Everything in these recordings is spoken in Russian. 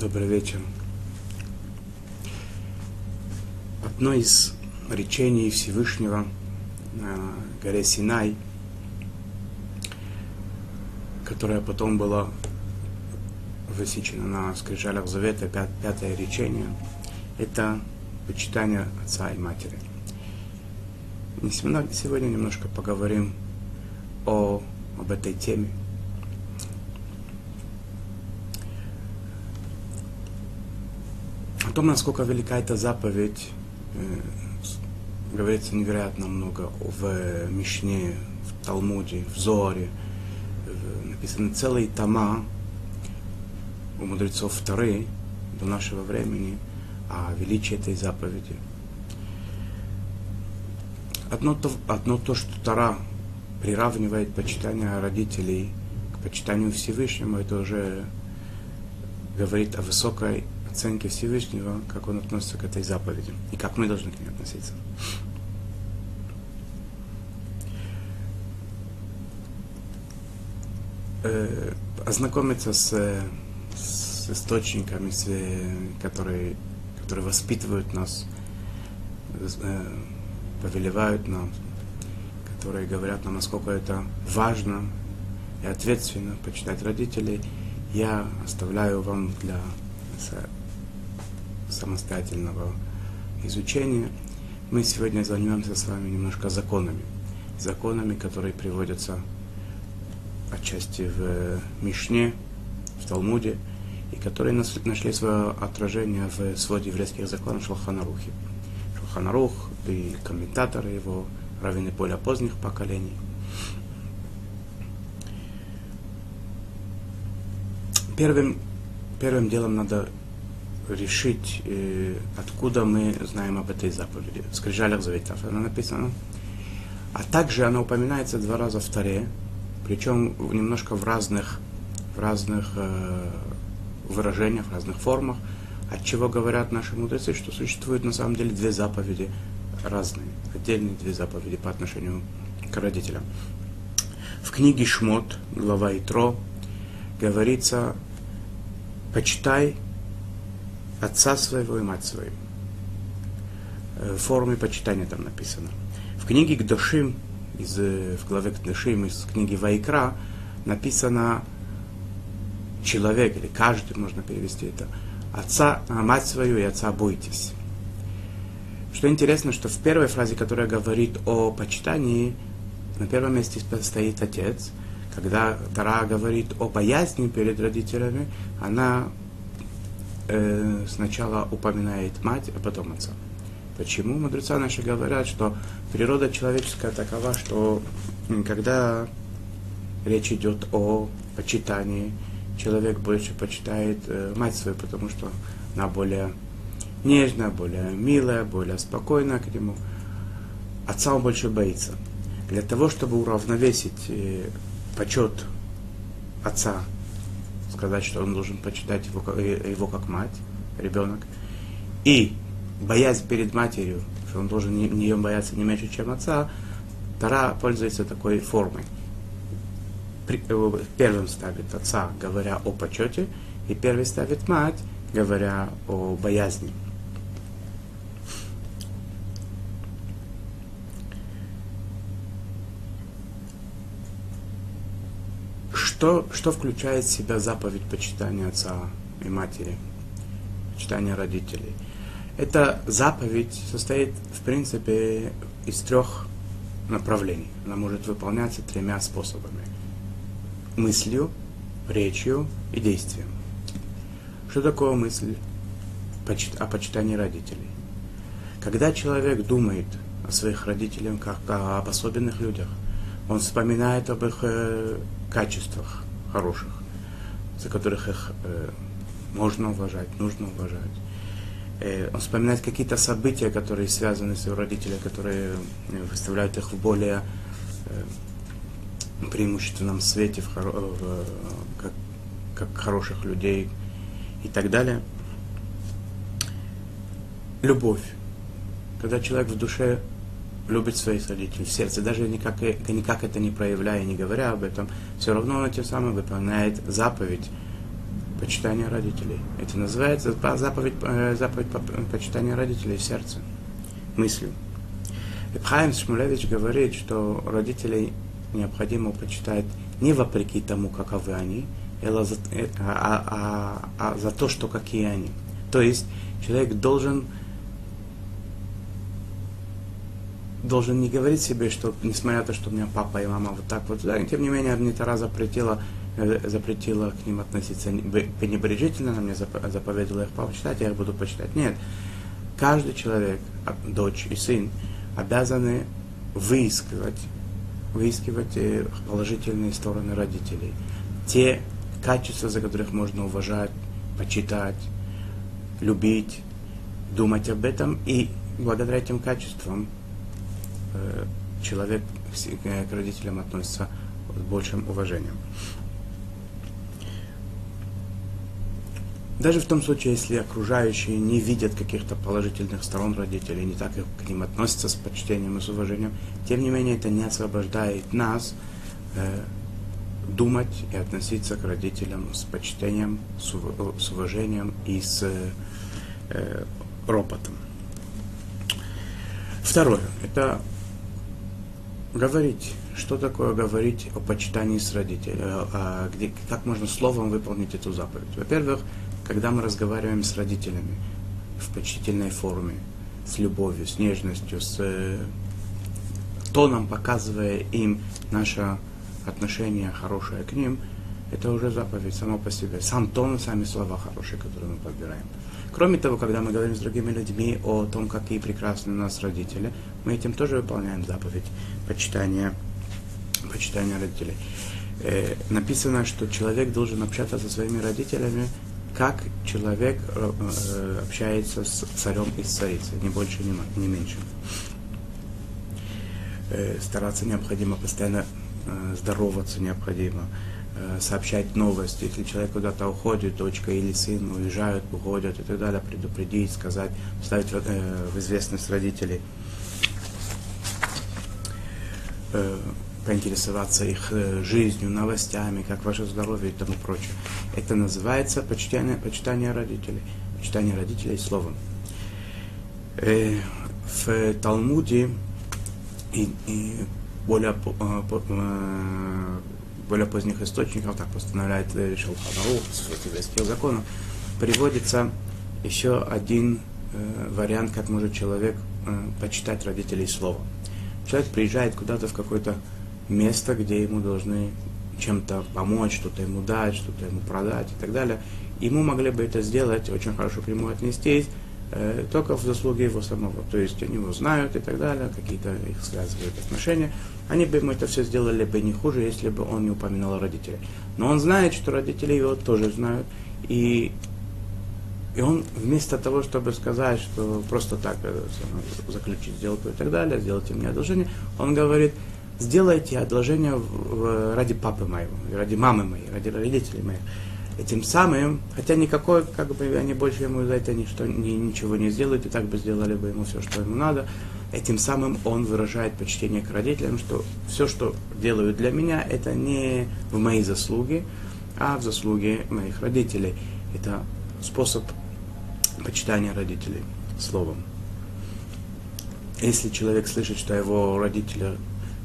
Добрый вечер. Одно из речений Всевышнего на горе Синай, которое потом было высечено на скрижалях Завета, пят, пятое речение, это почитание отца и матери. Сегодня немножко поговорим о, об этой теме. Том, насколько велика эта заповедь, э, говорится невероятно много в Мишне, в Талмуде, в Зоре. Написаны целые тома у мудрецов вторые до нашего времени о величии этой заповеди. Одно то, одно то, что Тара приравнивает почитание родителей к почитанию Всевышнему, это уже говорит о высокой оценке Всевышнего, как он относится к этой заповеди и как мы должны к ней относиться. Э, ознакомиться с, с источниками, с, которые, которые воспитывают нас, э, повелевают нам, которые говорят нам, насколько это важно и ответственно почитать родителей, я оставляю вам для самостоятельного изучения, мы сегодня займемся с вами немножко законами. Законами, которые приводятся отчасти в Мишне, в Талмуде, и которые нашли свое отражение в своде еврейских законов Шалханарухи. Шалханарух и комментаторы его, раввины более поздних поколений. Первым, первым делом надо решить, э, откуда мы знаем об этой заповеди. В скрижалях заветов она написана. А также она упоминается два раза в Таре, причем немножко в разных, в разных э, выражениях, в разных формах, от чего говорят наши мудрецы, что существует на самом деле две заповеди разные, отдельные две заповеди по отношению к родителям. В книге Шмот, глава Итро, говорится, почитай отца своего и мать свою. Э, в форме почитания там написано. В книге Гдошим, из, э, в главе Гдошим, из книги Вайкра, написано человек, или каждый, можно перевести это, отца, а мать свою и отца бойтесь. Что интересно, что в первой фразе, которая говорит о почитании, на первом месте стоит отец. Когда Тара говорит о боязни перед родителями, она э, сначала упоминает мать, а потом отца. Почему мудреца наши говорят, что природа человеческая такова, что когда речь идет о почитании, человек больше почитает э, мать свою, потому что она более нежная, более милая, более спокойная к нему. Отца он больше боится. Для того, чтобы уравновесить э, почет отца сказать, что он должен почитать его, э, его как мать, ребенок, и боязнь перед матерью, что он должен нее бояться не меньше, чем отца, Тара пользуется такой формой. Э, первым ставит отца, говоря о почете, и первый ставит мать, говоря о боязни. Что, что включает в себя заповедь почитания отца и матери, почитания родителей? Эта заповедь состоит, в принципе, из трех направлений. Она может выполняться тремя способами. Мыслью, речью и действием. Что такое мысль о почитании родителей? Когда человек думает о своих родителях как об особенных людях, он вспоминает об их э, качествах хороших, за которых их э, можно уважать, нужно уважать. Э, он вспоминает какие-то события, которые связаны с его родителями, которые э, выставляют их в более э, преимущественном свете, в, хоро, в, как, как хороших людей и так далее. Любовь. Когда человек в душе любит своих родителей в сердце, даже никак, никак это не проявляя, не говоря об этом, все равно он тем самым выполняет заповедь почитание родителей. Это называется заповедь, э, заповедь почитания родителей в сердце, мыслью. Ипхайм Шмулевич говорит, что родителей необходимо почитать не вопреки тому, каковы они, а, а, а, а за то, что какие они. То есть человек должен должен не говорить себе, что несмотря на то, что у меня папа и мама вот так вот, да, тем не менее, мне Тара запретила, э, запретила к ним относиться пренебрежительно, она мне заповедала их почитать, я их буду почитать. Нет. Каждый человек, дочь и сын, обязаны выискивать, выискивать э, положительные стороны родителей. Те качества, за которых можно уважать, почитать, любить, думать об этом. И благодаря этим качествам человек к родителям относится с большим уважением. Даже в том случае, если окружающие не видят каких-то положительных сторон родителей, не так к ним относятся с почтением и с уважением, тем не менее это не освобождает нас э, думать и относиться к родителям с почтением, с, с уважением и с э, ропотом. Второе – это говорить. Что такое говорить о почитании с родителями? А где, как можно словом выполнить эту заповедь? Во-первых, когда мы разговариваем с родителями в почтительной форме, с любовью, с нежностью, с э, тоном, показывая им наше отношение хорошее к ним, это уже заповедь само по себе. Сам тон и сами слова хорошие, которые мы подбираем. Кроме того, когда мы говорим с другими людьми о том, какие прекрасные у нас родители, мы этим тоже выполняем заповедь почитания, почитания родителей. Э, написано, что человек должен общаться со своими родителями как человек э, э, общается с царем и с царицей, не больше, ни, не меньше. Э, стараться необходимо, постоянно здороваться необходимо, сообщать новости. Если человек куда-то уходит, дочка или сын уезжают, уходят и так далее, предупредить, сказать, ставить в известность родителей поинтересоваться их э, жизнью, новостями, как ваше здоровье и тому прочее. Это называется почитание, почитание родителей. Почитание родителей словом. Э, в Талмуде и, и более, э, более поздних источников, так постановляет Шелханарух, с еврейских законов, приводится еще один вариант, как может человек почитать родителей словом. Человек приезжает куда-то в какой-то место, где ему должны чем-то помочь, что-то ему дать, что-то ему продать и так далее. Ему могли бы это сделать, очень хорошо к нему отнестись, э, только в заслуге его самого. То есть они его знают и так далее, какие-то их связывают отношения. Они бы ему это все сделали бы не хуже, если бы он не упоминал родителей. Но он знает, что родители его тоже знают. И, и он вместо того, чтобы сказать, что просто так э, заключить сделку и так далее, сделать мне одолжение, он говорит – сделайте одолжение ради папы моего, ради мамы моей, ради родителей моих. Этим самым, хотя никакой, как бы они больше ему за это ничто, ни, ничего не сделают, и так бы сделали бы ему все, что ему надо, этим самым он выражает почтение к родителям, что все, что делают для меня, это не в мои заслуги, а в заслуги моих родителей. Это способ почитания родителей словом. Если человек слышит, что его родители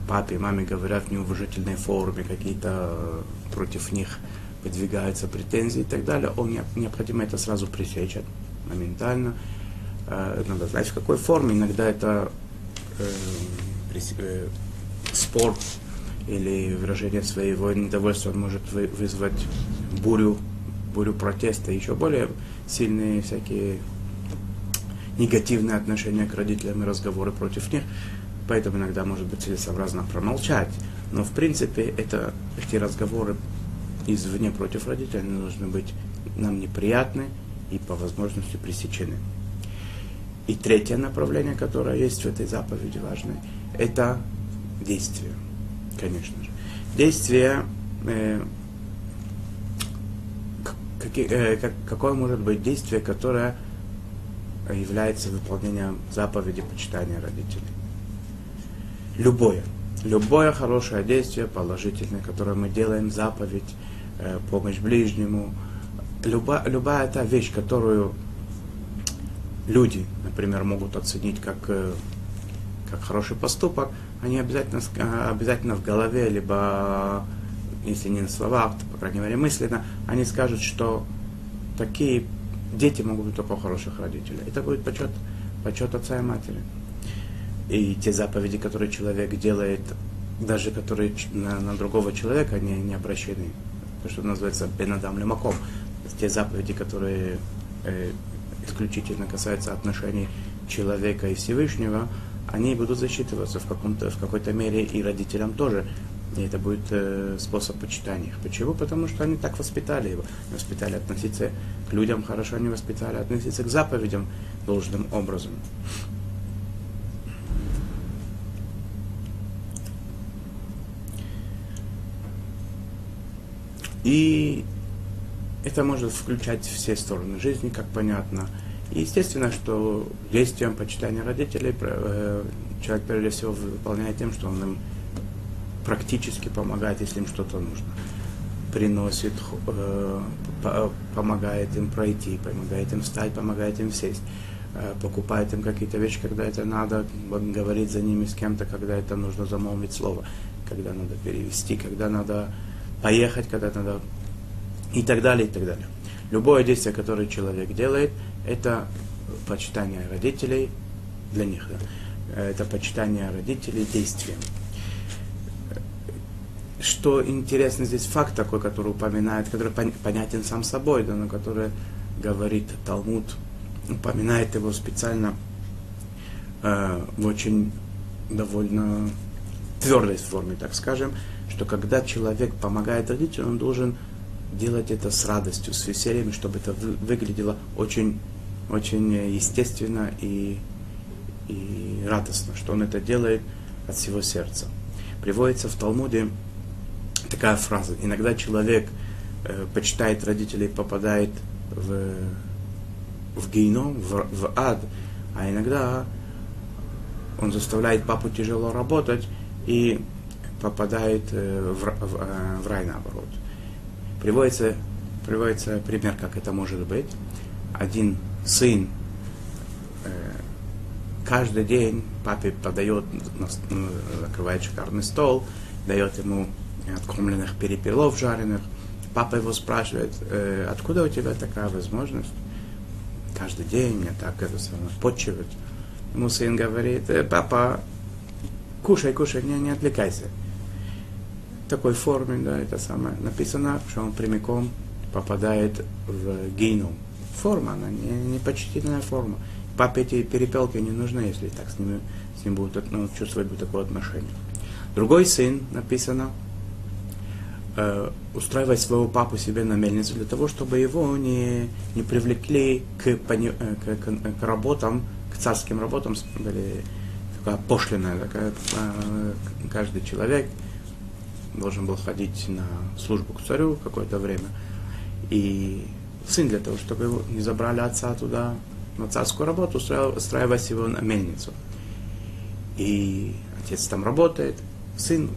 папе, маме говорят в неуважительной форме, какие-то э, против них выдвигаются претензии и так далее, он необходимо это сразу пресечь моментально. Э, надо знать, в какой форме. Иногда это э, спор или выражение своего недовольства может вызвать бурю, бурю протеста, еще более сильные всякие негативные отношения к родителям и разговоры против них. Поэтому иногда может быть целесообразно промолчать. Но в принципе это, эти разговоры извне против родителей должны быть нам неприятны и по возможности пресечены. И третье направление, которое есть в этой заповеди важное, это действие, конечно же. Действие, э, как, э, как, какое может быть действие, которое является выполнением заповеди почитания родителей? Любое, любое хорошее действие положительное, которое мы делаем, заповедь, э, помощь ближнему, люба, любая та вещь, которую люди, например, могут оценить как, э, как хороший поступок, они обязательно, обязательно в голове, либо, если не на словах, то, по крайней мере, мысленно, они скажут, что такие дети могут быть только хороших родителей. Это будет почет, почет отца и матери. И те заповеди, которые человек делает, даже которые на, на другого человека не, не обращены, то, что называется бенадам лемаком, те заповеди, которые э, исключительно касаются отношений человека и Всевышнего, они будут засчитываться в, каком-то, в какой-то мере и родителям тоже. И это будет э, способ почитания их. Почему? Потому что они так воспитали его. Воспитали относиться к людям хорошо, они воспитали относиться к заповедям должным образом. И это может включать все стороны жизни, как понятно. И естественно, что действием почитания родителей э, человек прежде всего выполняет тем, что он им практически помогает, если им что-то нужно. Приносит, э, помогает им пройти, помогает им встать, помогает им сесть э, покупает им какие-то вещи, когда это надо, говорить за ними с кем-то, когда это нужно замолвить слово, когда надо перевести, когда надо поехать, когда надо и так далее, и так далее. Любое действие, которое человек делает, это почитание родителей для них. Да? Это почитание родителей действием. Что интересно здесь факт такой, который упоминает, который понятен сам собой, да, но который говорит Талмуд, упоминает его специально э, в очень довольно твердой форме, так скажем, что когда человек помогает родителям, он должен делать это с радостью, с весельем, чтобы это выглядело очень, очень естественно и, и радостно, что он это делает от всего сердца. Приводится в Талмуде такая фраза. Иногда человек э, почитает родителей, попадает в, в гейном, в, в ад, а иногда он заставляет папу тяжело работать и попадает э, в, в, э, в рай наоборот. Приводится, приводится пример, как это может быть. Один сын э, каждый день папе подает, накрывает шикарный стол, дает ему откормленных перепелов жареных. Папа его спрашивает, э, откуда у тебя такая возможность? Каждый день мне так это самое почивать. Ему сын говорит, э, папа, кушай, кушай, не, не отвлекайся такой форме, да, это самое, написано, что он прямиком попадает в гейну. Форма, она не, не почтительная форма. Папе эти перепелки не нужны, если так с ним, с ним будут ну, чувствовать будет такое отношение. Другой сын, написано, э, устраивать своего папу себе на мельницу для того, чтобы его не, не привлекли к, э, к, к, к работам, к царским работам, или такая пошлиная, такая, э, каждый человек – должен был ходить на службу к царю какое-то время. И сын для того, чтобы его не забрали отца туда на царскую работу, устраивать его на мельницу. И отец там работает, сын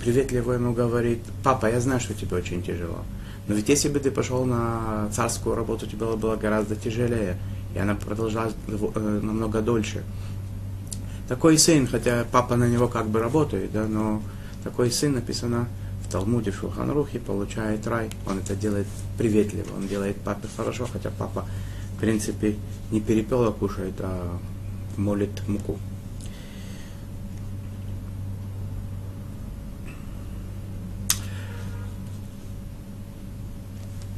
приветливо ему говорит, папа, я знаю, что тебе очень тяжело. Но ведь если бы ты пошел на царскую работу, тебе было, было гораздо тяжелее. И она продолжалась э, намного дольше. Такой сын, хотя папа на него как бы работает, да, но такой сын написано в Талмуде, в Шулханрухе, получает рай. Он это делает приветливо, он делает папе хорошо, хотя папа, в принципе, не перепела кушает, а молит муку.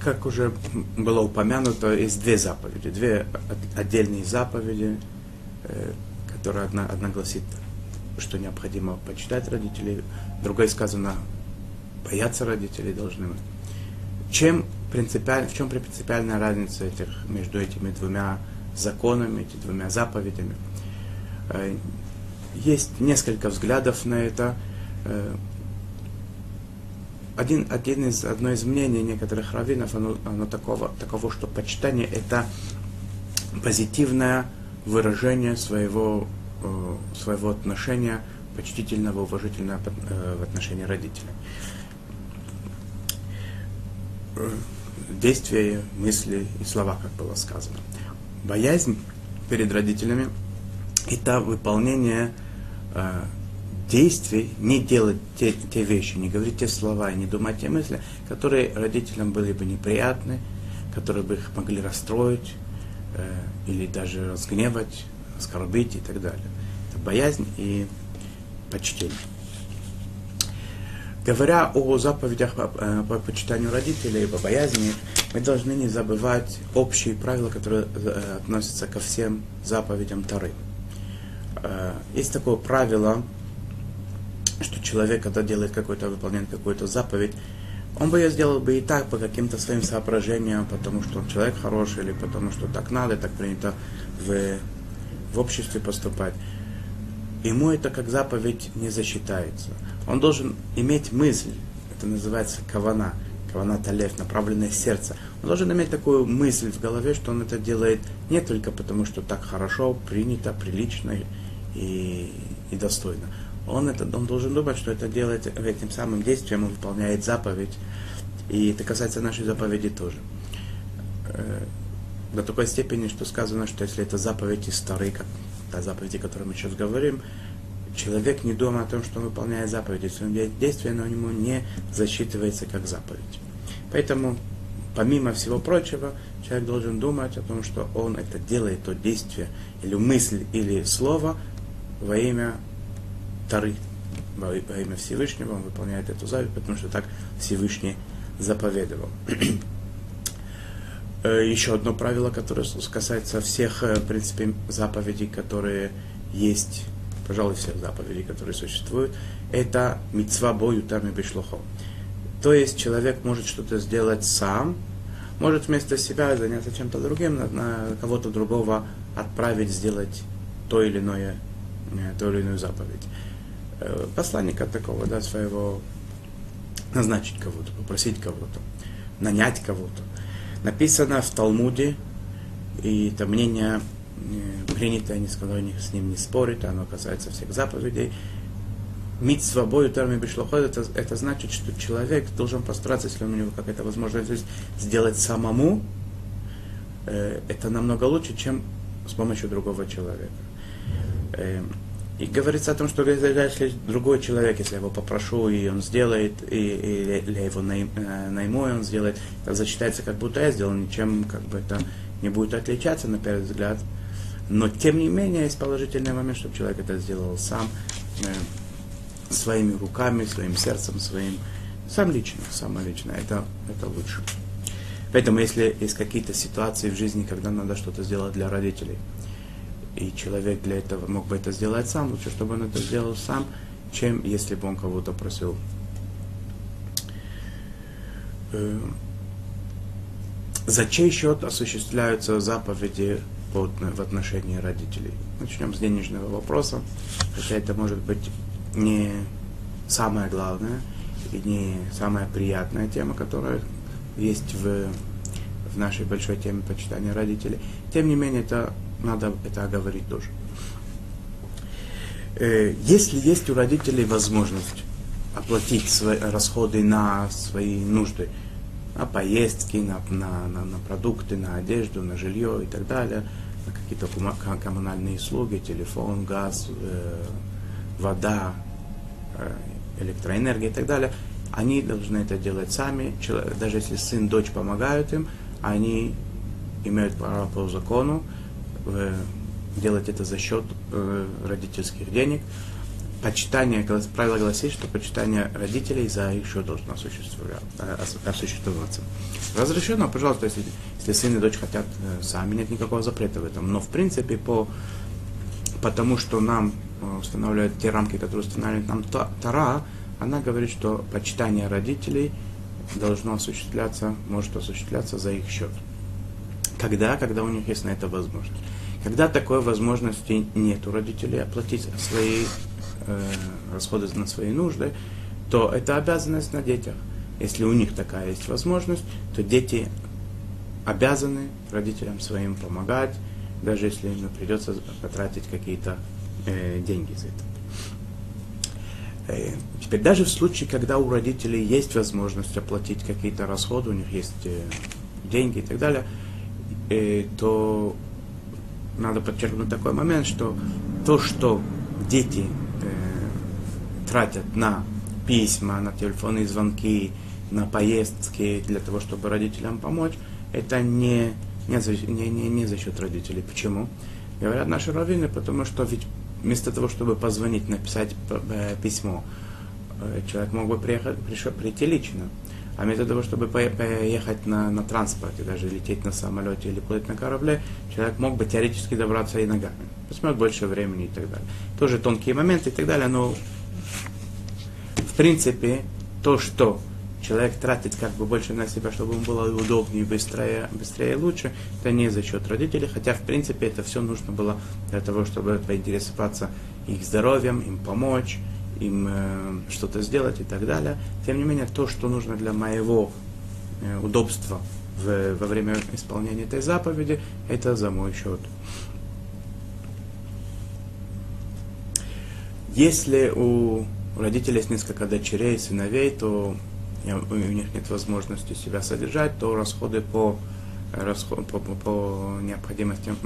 Как уже было упомянуто, есть две заповеди, две отдельные заповеди, э, которые одна, одна гласит что необходимо почитать родителей, другой сказано, бояться родителей должны мы. Чем принципиаль, в чем принципиальная разница этих, между этими двумя законами, этими двумя заповедями? Э, есть несколько взглядов на это. Э, один, один из, одно из мнений некоторых раввинов, оно, оно такого, такого, что почитание – это позитивное выражение своего своего отношения почтительного, уважительного э, в отношении родителей. Э, действия, мысли и слова, как было сказано. Боязнь перед родителями – это выполнение э, действий, не делать те, те вещи, не говорить те слова, не думать те мысли, которые родителям были бы неприятны, которые бы их могли расстроить э, или даже разгневать, оскорбить и так далее. Боязнь и почтение. Говоря о заповедях по, э, по почитанию родителей, по боязни, мы должны не забывать общие правила, которые э, относятся ко всем заповедям Тары. Э, есть такое правило, что человек, когда делает какой-то, выполняет какую-то заповедь, он бы ее сделал бы и так, по каким-то своим соображениям, потому что он человек хороший, или потому что так надо, так принято в, в обществе поступать. Ему это как заповедь не засчитается он должен иметь мысль, это называется кавана, кавана талев, направленное сердце. Он должен иметь такую мысль в голове, что он это делает не только потому, что так хорошо, принято, прилично и, и достойно. Он, это, он должен думать, что это делает этим самым действием, он выполняет заповедь. И это касается нашей заповеди тоже. Э, до такой степени, что сказано, что если это заповеди старые, как та заповеди, о которой мы сейчас говорим, человек не думает о том, что он выполняет заповеди, своим действие, но ему не засчитывается как заповедь. Поэтому, помимо всего прочего, человек должен думать о том, что он это делает, то действие, или мысль, или слово во имя Тары, во имя Всевышнего, он выполняет эту заповедь, потому что так Всевышний заповедовал. Э, еще одно правило, которое касается всех, э, в принципе, заповедей, которые есть пожалуй, всех заповедей, которые существуют, это мецва бою там и бешлухо. То есть человек может что-то сделать сам, может вместо себя заняться чем-то другим, на, на кого-то другого отправить сделать то или иное, э, то или иную заповедь. Посланника такого, да, своего, назначить кого-то, попросить кого-то, нанять кого-то. Написано в Талмуде, и это мнение принято, никто с ним не спорит, оно касается всех заповедей. Мить свободу терми бишлоход, это, это значит, что человек должен постараться, если у него какая-то возможность есть, сделать самому, э, это намного лучше, чем с помощью другого человека. Э, и говорится о том, что если другой человек, если я его попрошу, и он сделает, и, и, или я его э, найму, и он сделает, это засчитается, как будто я сделал, ничем как бы это не будет отличаться на первый взгляд. Но, тем не менее, есть положительный момент, чтобы человек это сделал сам, э, своими руками, своим сердцем, своим, сам лично, само лично. Это, это лучше. Поэтому, если есть какие-то ситуации в жизни, когда надо что-то сделать для родителей, и человек для этого мог бы это сделать сам, лучше, чтобы он это сделал сам, чем если бы он кого-то просил. Э, за чей счет осуществляются заповеди в отношении родителей. Начнем с денежного вопроса, хотя это может быть не самая главная и не самая приятная тема, которая есть в, в нашей большой теме почитания родителей. Тем не менее, это надо это оговорить тоже. Э, если есть у родителей возможность оплатить свои расходы на свои нужды, на поездки, на, на, на, на продукты, на одежду, на жилье и так далее, на какие-то коммунальные услуги, телефон, газ, э, вода, э, электроэнергия и так далее, они должны это делать сами. Даже если сын, дочь помогают им, они имеют право по закону делать это за счет э, родительских денег почитание, правило гласит, что почитание родителей за их счет должно э, осуществляться. Разрешено, пожалуйста, если, если сын и дочь хотят э, сами, нет никакого запрета в этом. Но в принципе, по, потому что нам э, устанавливают те рамки, которые устанавливает нам Тара, она говорит, что почитание родителей должно осуществляться, может осуществляться за их счет. Когда? Когда у них есть на это возможность. Когда такой возможности нет у родителей оплатить свои э, расходы на свои нужды, то это обязанность на детях. Если у них такая есть возможность, то дети обязаны родителям своим помогать, даже если им придется потратить какие-то э, деньги за это. Э, теперь даже в случае, когда у родителей есть возможность оплатить какие-то расходы, у них есть э, деньги и так далее, э, то надо подчеркнуть такой момент, что то, что дети э, тратят на письма, на телефонные звонки, на поездки для того, чтобы родителям помочь, это не, не, за, не, не, не за счет родителей. Почему? Говорят наши раввины, потому что ведь вместо того, чтобы позвонить, написать э, письмо, э, человек мог бы приехать, пришел, прийти лично. А вместо того, чтобы поехать на, на транспорте, даже лететь на самолете или плыть на корабле, человек мог бы теоретически добраться и ногами. Посмотреть больше времени и так далее. Тоже тонкие моменты и так далее, но в принципе то, что человек тратит как бы больше на себя, чтобы ему было удобнее, быстрее, быстрее и лучше, это не за счет родителей, хотя в принципе это все нужно было для того, чтобы поинтересоваться их здоровьем, им помочь, им э, что-то сделать и так далее. Тем не менее, то, что нужно для моего э, удобства в, во время исполнения этой заповеди, это за мой счет. Если у родителей есть несколько дочерей, сыновей, то у них нет возможности себя содержать, то расходы по, расход, по, по, по необходимостям,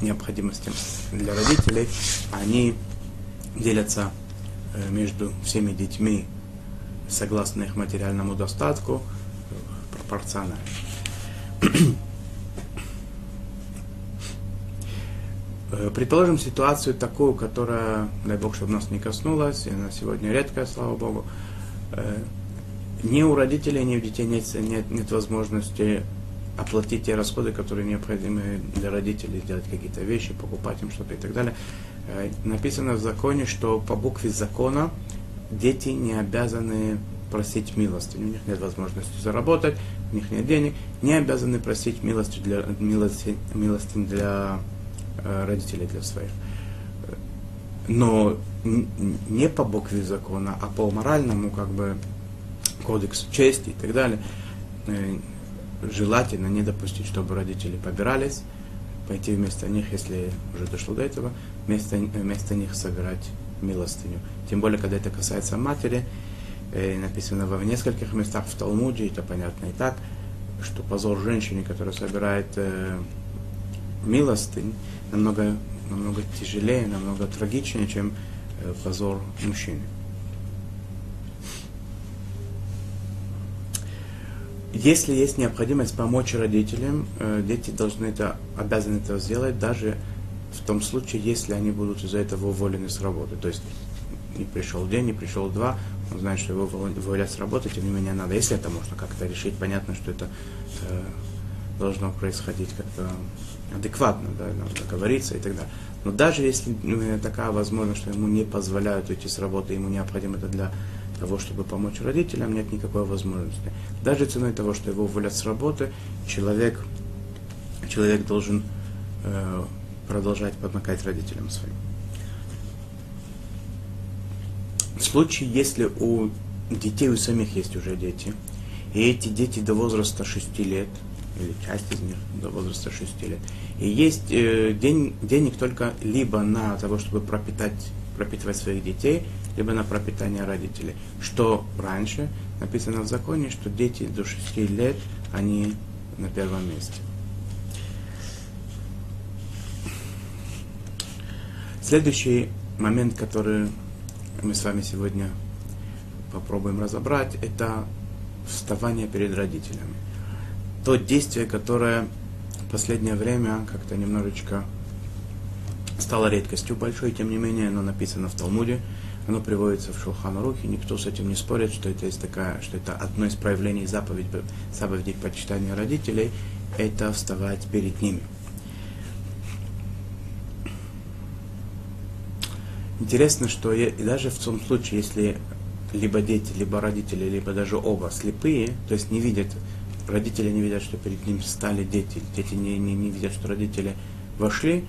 необходимостям для родителей, они делятся э, между всеми детьми согласно их материальному достатку пропорционально. Э, предположим ситуацию такую, которая, дай Бог, чтобы нас не коснулась, и она сегодня редкая, слава Богу. Э, ни у родителей, ни у детей нет, нет, нет возможности оплатить те расходы, которые необходимы для родителей, сделать какие-то вещи, покупать им что-то и так далее. Э, написано в законе, что по букве закона дети не обязаны просить милости. У них нет возможности заработать, у них нет денег, не обязаны просить милости для, милости, милости для э, родителей, для своих. Но не по букве закона, а по моральному как бы кодексу чести и так далее, э, желательно не допустить, чтобы родители побирались, пойти вместо них, если уже дошло до этого, вместо, вместо них собирать милостыню. Тем более, когда это касается матери, э, написано в нескольких местах в Талмуде, это понятно и так, что позор женщине, которая собирает э, милостынь, намного, намного тяжелее, намного трагичнее, чем э, позор мужчины. Если есть необходимость помочь родителям, э, дети должны это, обязаны это сделать, даже в том случае, если они будут из-за этого уволены с работы. То есть не пришел день, не пришел два, он знает, что его уволят с работы, тем не менее надо. Если это можно как-то решить, понятно, что это э, должно происходить как-то адекватно, да, надо договориться и так далее. Но даже если ну, такая возможность, что ему не позволяют уйти с работы, ему необходимо это для того, чтобы помочь родителям, нет никакой возможности. Даже ценой того, что его уволят с работы, человек, человек должен э, продолжать помогать родителям своим. В случае, если у детей у самих есть уже дети, и эти дети до возраста 6 лет, или часть из них до возраста 6 лет, и есть э, день, денег только либо на того, чтобы пропитать, пропитывать своих детей, либо на пропитание родителей. Что раньше написано в законе, что дети до 6 лет, они на первом месте. Следующий момент, который мы с вами сегодня попробуем разобрать, это вставание перед родителями. То действие, которое в последнее время как-то немножечко стало редкостью большой, тем не менее оно написано в Талмуде, оно приводится в Шулханарухе, никто с этим не спорит, что это, есть такая, что это одно из проявлений заповедей, заповедей почитания родителей, это вставать перед ними. Интересно, что и даже в том случае, если либо дети, либо родители, либо даже оба слепые, то есть не видят, родители не видят, что перед ним стали дети, дети не, не, не видят, что родители вошли,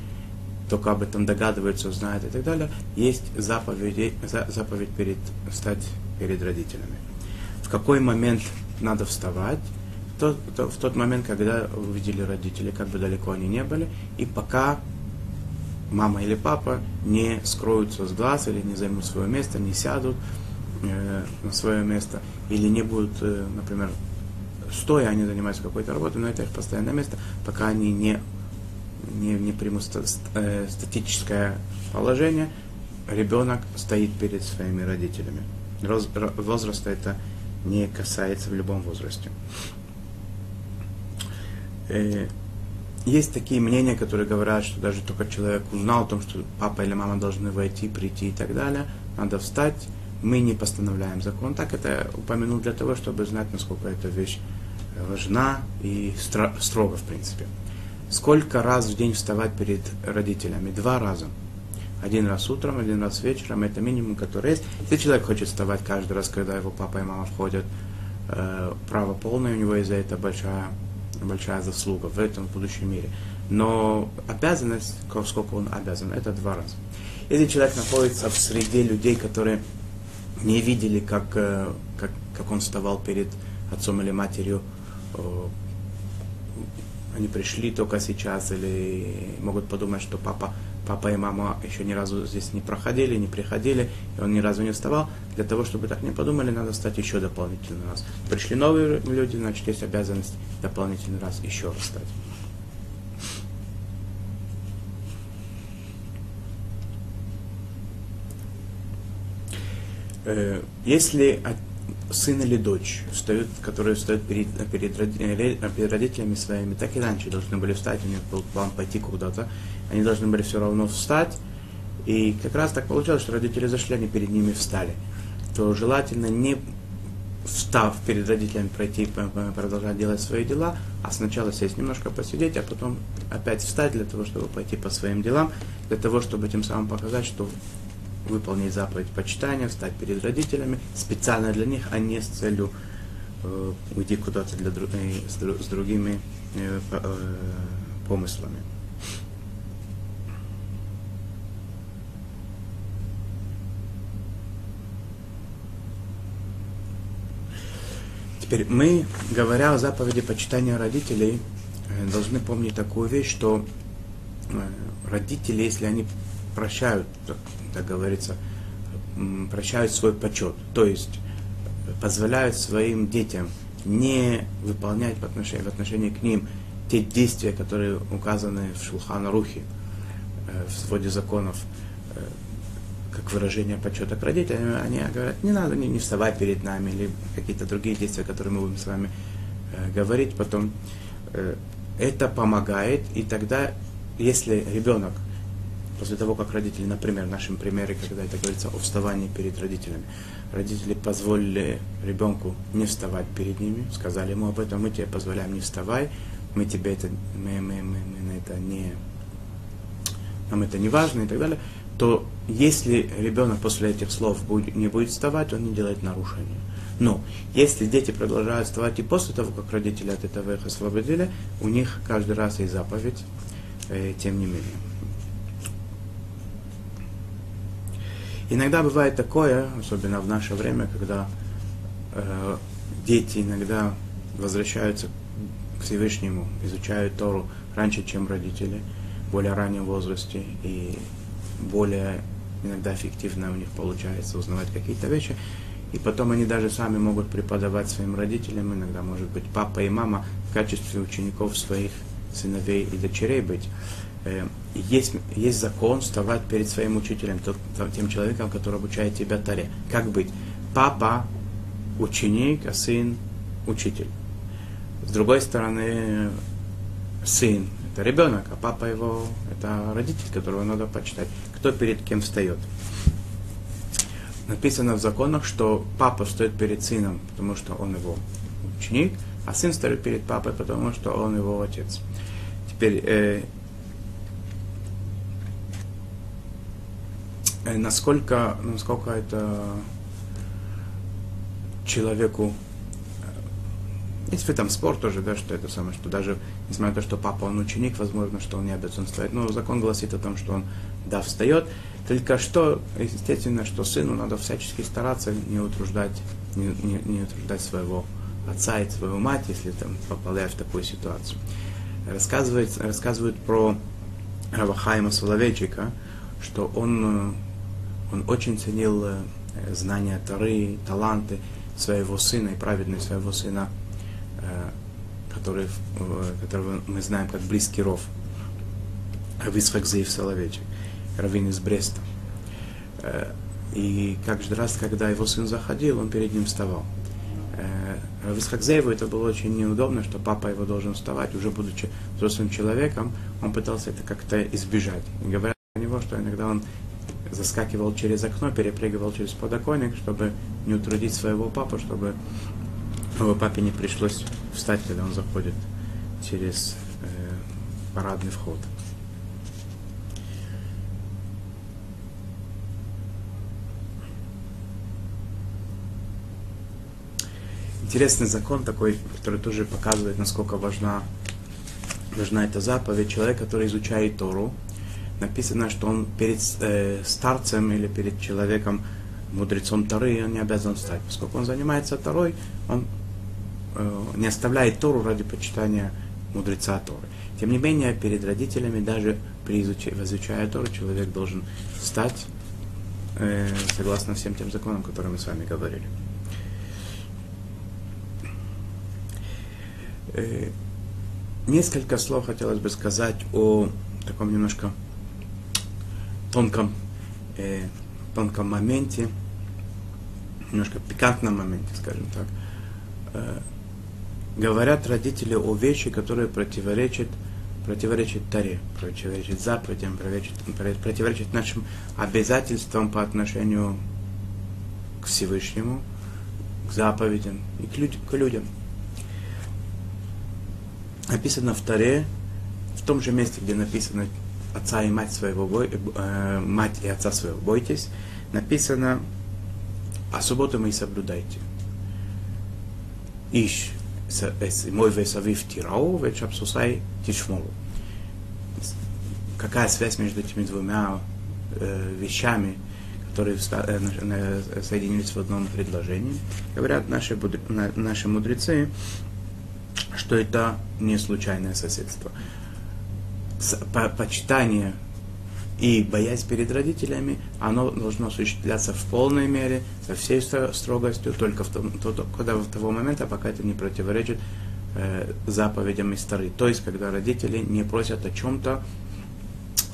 только об этом догадываются, знают и так далее, есть заповедь, заповедь перед, встать перед родителями. В какой момент надо вставать? То, то, в тот момент, когда увидели родители, как бы далеко они не были, и пока мама или папа не скроются с глаз или не займут свое место, не сядут э, на свое место, или не будут, э, например, стоя они занимаются какой-то работой, но это их постоянное место, пока они не, не, не примут э, статическое положение, ребенок стоит перед своими родителями. Возраста это не касается в любом возрасте. Э, есть такие мнения, которые говорят, что даже только человек узнал о том, что папа или мама должны войти, прийти и так далее, надо встать. Мы не постановляем закон. Так это упомянул для того, чтобы знать, насколько эта вещь важна и строго, в принципе. Сколько раз в день вставать перед родителями? Два раза. Один раз утром, один раз вечером, это минимум, который есть. Если человек хочет вставать каждый раз, когда его папа и мама входят, э, право полное, у него из-за этого большая, большая заслуга в этом будущем мире. Но обязанность, сколько он обязан, это два раза. Если человек находится в среде людей, которые не видели, как, э, как, как он вставал перед отцом или матерью, они пришли только сейчас, или могут подумать, что папа папа и мама еще ни разу здесь не проходили, не приходили, и он ни разу не вставал. Для того, чтобы так не подумали, надо стать еще дополнительный раз. Пришли новые люди, значит, есть обязанность дополнительный раз еще раз стать. Э, если сын или дочь, встают, которые встают перед, перед, э, перед родителями своими, так и раньше должны были встать, у них был план пойти куда-то, они должны были все равно встать. И как раз так получилось, что родители зашли, они перед ними встали. То желательно не встав перед родителями пройти, продолжать делать свои дела, а сначала сесть немножко посидеть, а потом опять встать для того, чтобы пойти по своим делам, для того, чтобы тем самым показать, что выполнить заповедь почитания, встать перед родителями специально для них, а не с целью э, уйти куда-то для, э, с, с другими э, э, помыслами. Теперь мы, говоря о заповеди почитания родителей, э, должны помнить такую вещь, что э, родители, если они прощают, так говорится, прощают свой почет, то есть позволяют своим детям не выполнять в отношении, в отношении к ним те действия, которые указаны в Шулхана Рухе, э, в своде законов, как выражение почета к родителям, они говорят, не надо не, не вставать перед нами, или какие-то другие действия, которые мы будем с вами э, говорить потом. Э, это помогает, и тогда, если ребенок, после того, как родители, например, в нашем примере, когда это говорится о вставании перед родителями, родители позволили ребенку не вставать перед ними, сказали ему об этом, мы тебе позволяем не вставай, мы тебе это, мы, мы, мы, мы на это не, нам это не важно и так далее, то если ребенок после этих слов будет, не будет вставать, он не делает нарушения. Но если дети продолжают вставать и после того, как родители от этого их освободили, у них каждый раз есть заповедь, э, тем не менее. Иногда бывает такое, особенно в наше время, когда э, дети иногда возвращаются к Всевышнему, изучают Тору раньше, чем родители, в более раннем возрасте, и более иногда эффективно у них получается узнавать какие-то вещи. И потом они даже сами могут преподавать своим родителям, иногда, может быть, папа и мама в качестве учеников своих сыновей и дочерей быть. Э, есть, есть закон вставать перед своим учителем, тем человеком, который обучает тебя таре. Как быть? Папа ученик, а сын учитель. С другой стороны, сын это ребенок, а папа его это родитель, которого надо почитать. Кто перед кем встает? Написано в законах, что папа стоит перед сыном, потому что он его ученик, а сын стоит перед папой, потому что он его отец. Теперь, э, э, насколько, насколько это человеку есть в этом спор тоже, да, что это самое, что даже, несмотря на то, что папа, он ученик, возможно, что он не обязан вставать. Но закон гласит о том, что он, да, встает. Только что, естественно, что сыну надо всячески стараться не утруждать, не, не, не утруждать своего отца и свою мать, если там попадая в такую ситуацию. Рассказывает, рассказывают про Равахайма Соловейчика, что он, он очень ценил э, знания Тары, таланты своего сына и праведность своего сына э, который, э, которого мы знаем как близкий ров, Ависхак Зеев Соловейчик, раввин из Бреста. Э, и каждый раз, когда его сын заходил, он перед ним вставал. Рависхак Зееву это было очень неудобно, что папа его должен вставать, уже будучи взрослым человеком, он пытался это как-то избежать. И говорят о него, что иногда он заскакивал через окно, перепрыгивал через подоконник, чтобы не утрудить своего папу, чтобы его папе не пришлось встать, когда он заходит через э, парадный вход. Интересный закон такой, который тоже показывает, насколько важна, важна эта заповедь. Человек, который изучает Тору, написано, что он перед э, старцем или перед человеком, мудрецом Торы, он не обязан встать. Поскольку он занимается Торой, он э, не оставляет Тору ради почитания мудреца Торы. Тем не менее, перед родителями, даже при изуч... изучая Тору, человек должен встать э, согласно всем тем законам, которые мы с вами говорили. Несколько слов хотелось бы сказать о таком немножко тонком, э, тонком моменте, немножко пикантном моменте, скажем так. Э, говорят родители о вещи, которые противоречат, противоречат Таре, противоречат заповедям, противоречат, противоречат нашим обязательствам по отношению к Всевышнему, к заповедям и к, люд, к людям. Написано в Таре, в том же месте, где написано отца и мать своего, бой, э, мать и отца своего бойтесь, написано, а субботу мы и соблюдайте. Иш мой весовив тирау, вечап сусай тишмолу. Какая связь между этими двумя э, вещами, которые э, э, соединились в одном предложении? Говорят наши, наши мудрецы, что это не случайное соседство почитание и боязнь перед родителями, оно должно осуществляться в полной мере, со всей строгостью, только в том, то, когда в того момента, пока это не противоречит э, заповедям и стары. То есть, когда родители не просят о чем-то,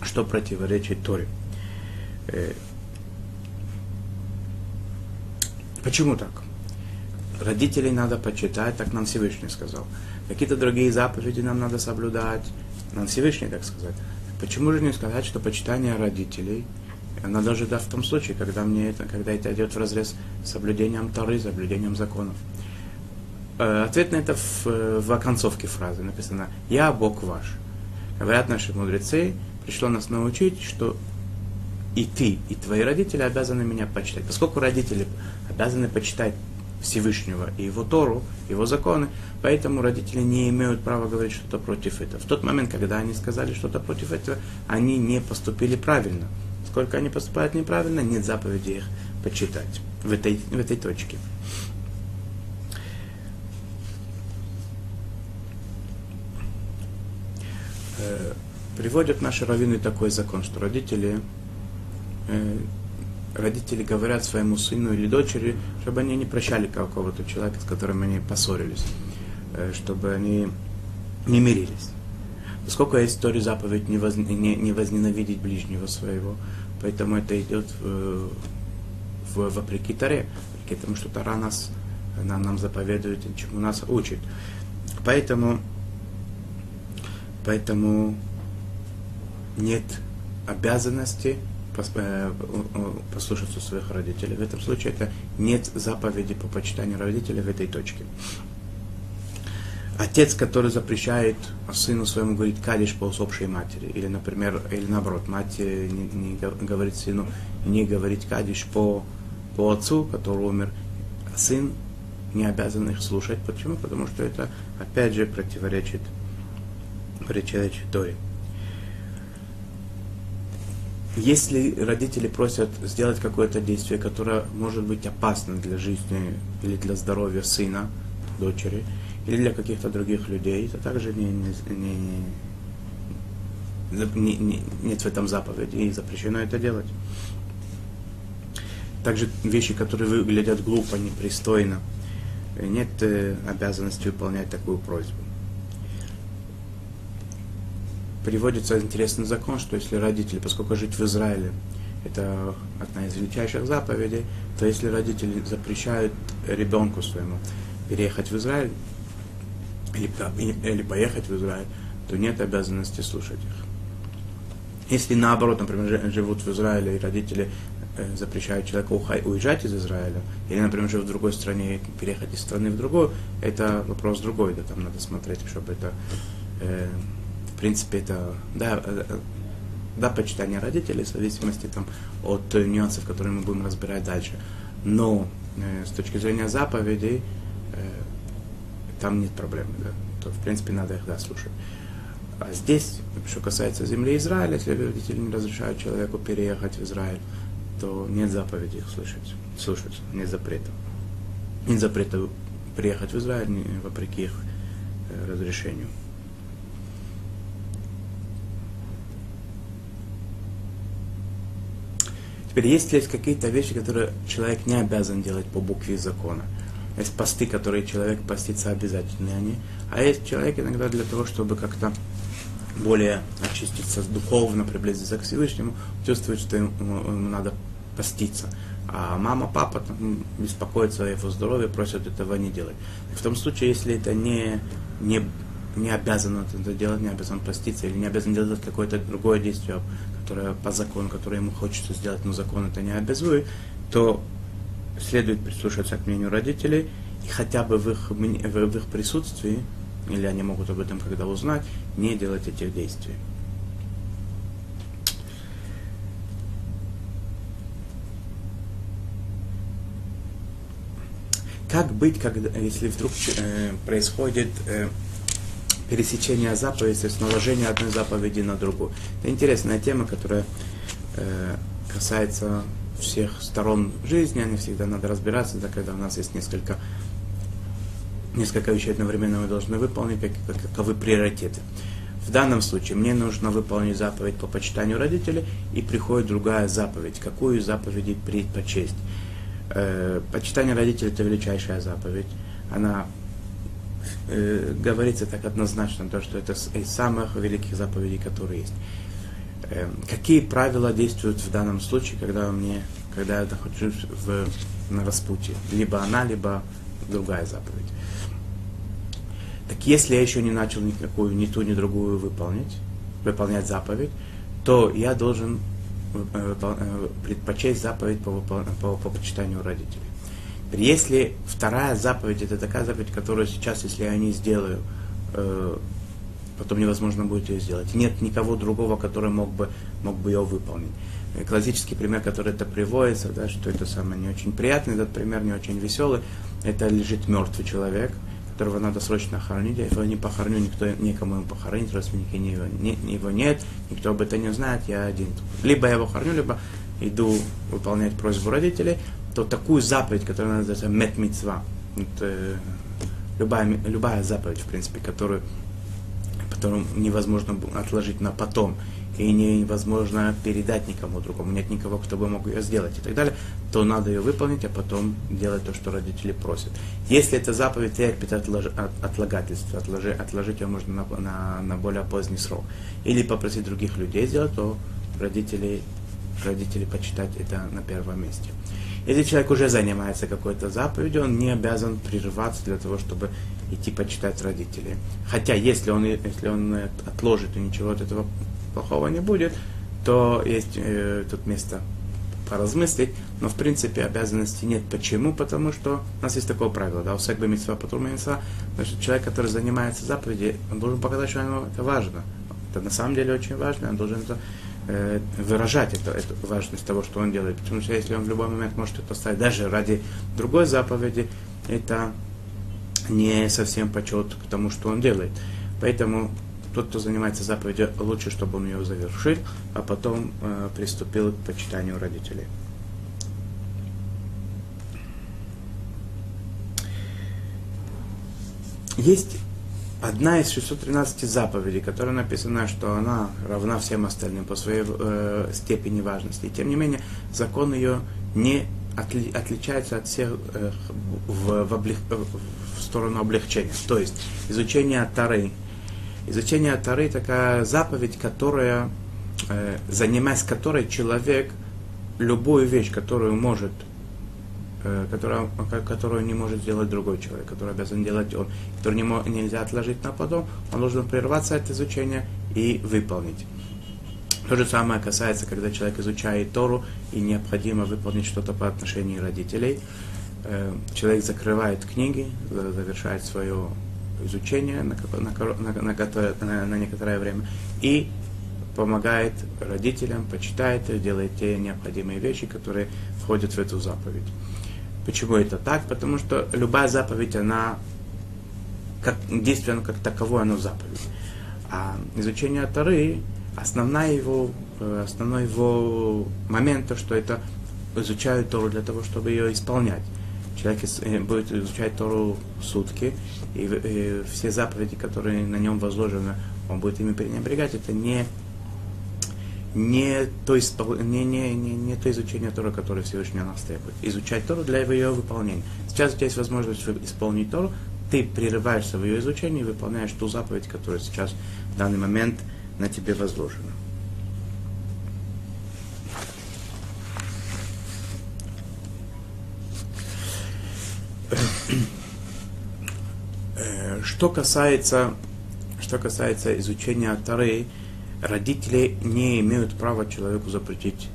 что противоречит Торе. Э, почему так? Родителей надо почитать, так нам Всевышний сказал. Какие-то другие заповеди нам надо соблюдать, нам Всевышний, так сказать. Почему же не сказать, что почитание родителей, оно даже да, в том случае, когда, мне это, когда это идет в разрез с соблюдением Торы, соблюдением законов. Э, ответ на это в, в оконцовке фразы написано «Я Бог ваш». Говорят наши мудрецы, пришло нас научить, что и ты, и твои родители обязаны меня почитать. Поскольку родители обязаны почитать Всевышнего и его Тору, его законы, поэтому родители не имеют права говорить что-то против этого. В тот момент, когда они сказали что-то против этого, они не поступили правильно. Сколько они поступают неправильно, нет заповеди их почитать в этой, в этой точке. Э, приводят наши раввины такой закон, что родители э, родители говорят своему сыну или дочери, чтобы они не прощали какого-то человека, с которым они поссорились, э, чтобы они не мирились. Поскольку есть Торе заповедь не, воз, не, не возненавидеть ближнего своего, поэтому это идет в, в, вопреки Торе, вопреки тому, что Тора нас, нам, нам заповедует, чему нас учит. Поэтому, поэтому нет обязанности Э, послушаться своих родителей. В этом случае это нет заповеди по почитанию родителей в этой точке. Отец, который запрещает сыну своему говорить кадиш по усопшей матери, или, например, или наоборот, мать не, не говорит сыну не говорить кадиш по, по отцу, который умер, сын не обязан их слушать. Почему? Потому что это, опять же, противоречит, противоречит Торе. Если родители просят сделать какое-то действие, которое может быть опасно для жизни или для здоровья сына, дочери, или для каких-то других людей, то также не, не, не, не, нет в этом заповеди, и запрещено это делать. Также вещи, которые выглядят глупо, непристойно, нет э, обязанности выполнять такую просьбу. Приводится интересный закон, что если родители, поскольку жить в Израиле, это одна из величайших заповедей, то если родители запрещают ребенку своему переехать в Израиль или, или поехать в Израиль, то нет обязанности слушать их. Если наоборот, например, живут в Израиле и родители э, запрещают человеку уезжать из Израиля, или, например, живут в другой стране, переехать из страны в другую, это вопрос другой, да, там надо смотреть, чтобы это, э, принципе, это, да, э, э, да, почитание родителей, в зависимости там, от нюансов, которые мы будем разбирать дальше. Но э, с точки зрения заповедей, э, там нет проблемы, да, то, в принципе, надо их, да, слушать. А здесь, что касается земли Израиля, если родители не разрешают человеку переехать в Израиль, то нет заповеди их слышать, слушать, нет запрета. Нет запрета приехать в Израиль вопреки их э, разрешению. Теперь, есть ли какие-то вещи, которые человек не обязан делать по букве закона? Есть посты, которые человек постится обязательны они. А есть человек иногда для того, чтобы как-то более очиститься духовно, приблизиться к Всевышнему, чувствует, что ему, ему надо поститься. А мама, папа там, беспокоятся о его здоровье, просят этого не делать. в том случае, если это не, не, не обязан это делать, не обязан поститься или не обязан делать какое-то другое действие, которое по закону, которое ему хочется сделать, но закон это не обязует, то следует прислушаться к мнению родителей и хотя бы в их, в их присутствии или они могут об этом когда узнать, не делать этих действий. Как быть, когда, если вдруг э, происходит э, пересечение заповедей, то есть наложение одной заповеди на другую? Это интересная тема, которая э, касается всех сторон жизни, не всегда надо разбираться, да, когда у нас есть несколько несколько вещей одновременно мы должны выполнить, как, каковы приоритеты. В данном случае мне нужно выполнить заповедь по почитанию родителей, и приходит другая заповедь. Какую заповедь предпочесть? Э, почитание родителей – это величайшая заповедь. Она э, говорится так однозначно, то, что это из самых великих заповедей, которые есть. Э, какие правила действуют в данном случае, когда мне, когда я нахожусь в, на распутье? Либо она, либо другая заповедь. Так если я еще не начал никакую, ни ту, ни другую выполнять, выполнять заповедь, то я должен э, э, предпочесть заповедь по, по, по, по почитанию родителей. Если вторая заповедь это такая заповедь, которую сейчас, если я не сделаю, э, потом невозможно будет ее сделать. Нет никого другого, который мог бы, мог бы ее выполнить. Классический пример, который это приводится, да, что это самое не очень приятный, этот пример не очень веселый, это лежит мертвый человек – которого надо срочно хоронить, если его не похороню, никто никому его похоронить, родственники не, не, его нет, никто об этом не знает, я один. Либо я его хороню, либо иду выполнять просьбу родителей, то такую заповедь, которая называется мет митцва, это любая, любая заповедь, в принципе, которую, которую невозможно отложить на потом, и невозможно передать никому другому, нет никого, кто бы мог ее сделать и так далее, то надо ее выполнить, а потом делать то, что родители просят. Если это заповедь терпит отлож... отлагательство, отложи... отложить ее можно на, на, на более поздний срок, или попросить других людей сделать, то родителей, родители почитать это на первом месте. Если человек уже занимается какой-то заповедью, он не обязан прерываться для того, чтобы идти почитать родителей. Хотя, если он, если он отложит и ничего от этого плохого не будет, то есть э, тут место поразмыслить, но в принципе обязанности нет. Почему? Потому что у нас есть такое правило, да, усек бы митцва, потом митцва, значит, человек, который занимается заповедью, он должен показать, что ему это важно. Это на самом деле очень важно, он должен это э, выражать это, эту важность того, что он делает. Потому что если он в любой момент может это оставить, даже ради другой заповеди, это не совсем почет к тому, что он делает. Поэтому тот, кто занимается заповедью, лучше, чтобы он ее завершил, а потом э, приступил к почитанию родителей. Есть одна из 613 заповедей, которая написана, что она равна всем остальным по своей э, степени важности. И тем не менее, закон ее не отли, отличается от всех э, в, в, облег, в сторону облегчения. То есть изучение Тары. Изучение Тары такая заповедь, которая, э, занимаясь которой человек любую вещь, которую может Э, которую, которую не может сделать другой человек, которую обязан делать он, которую не, нельзя отложить на потом, он должен прерваться от изучения и выполнить. То же самое касается, когда человек изучает Тору и необходимо выполнить что-то по отношению родителей. Э, человек закрывает книги, завершает свое изучение на, на, на, на, некоторое время и помогает родителям, почитает делает те необходимые вещи, которые входят в эту заповедь. Почему это так? Потому что любая заповедь, она как, действие как таковое, оно заповедь. А изучение Тары, основная его, э, основной его момент, то, что это изучают Тору для того, чтобы ее исполнять. Человек э, будет изучать Тору сутки, и, и все заповеди, которые на нем возложены, он будет ими пренебрегать. Это не не то, испол... не, не, не, не то изучение Тора, которое Всевышний нас требует. Изучать Тору для ее выполнения. Сейчас у тебя есть возможность исполнить Тору, ты прерываешься в ее изучении и выполняешь ту заповедь, которая сейчас в данный момент на тебе возложена. Э, что касается, что касается изучения Тары, родители не имеют права человеку запретить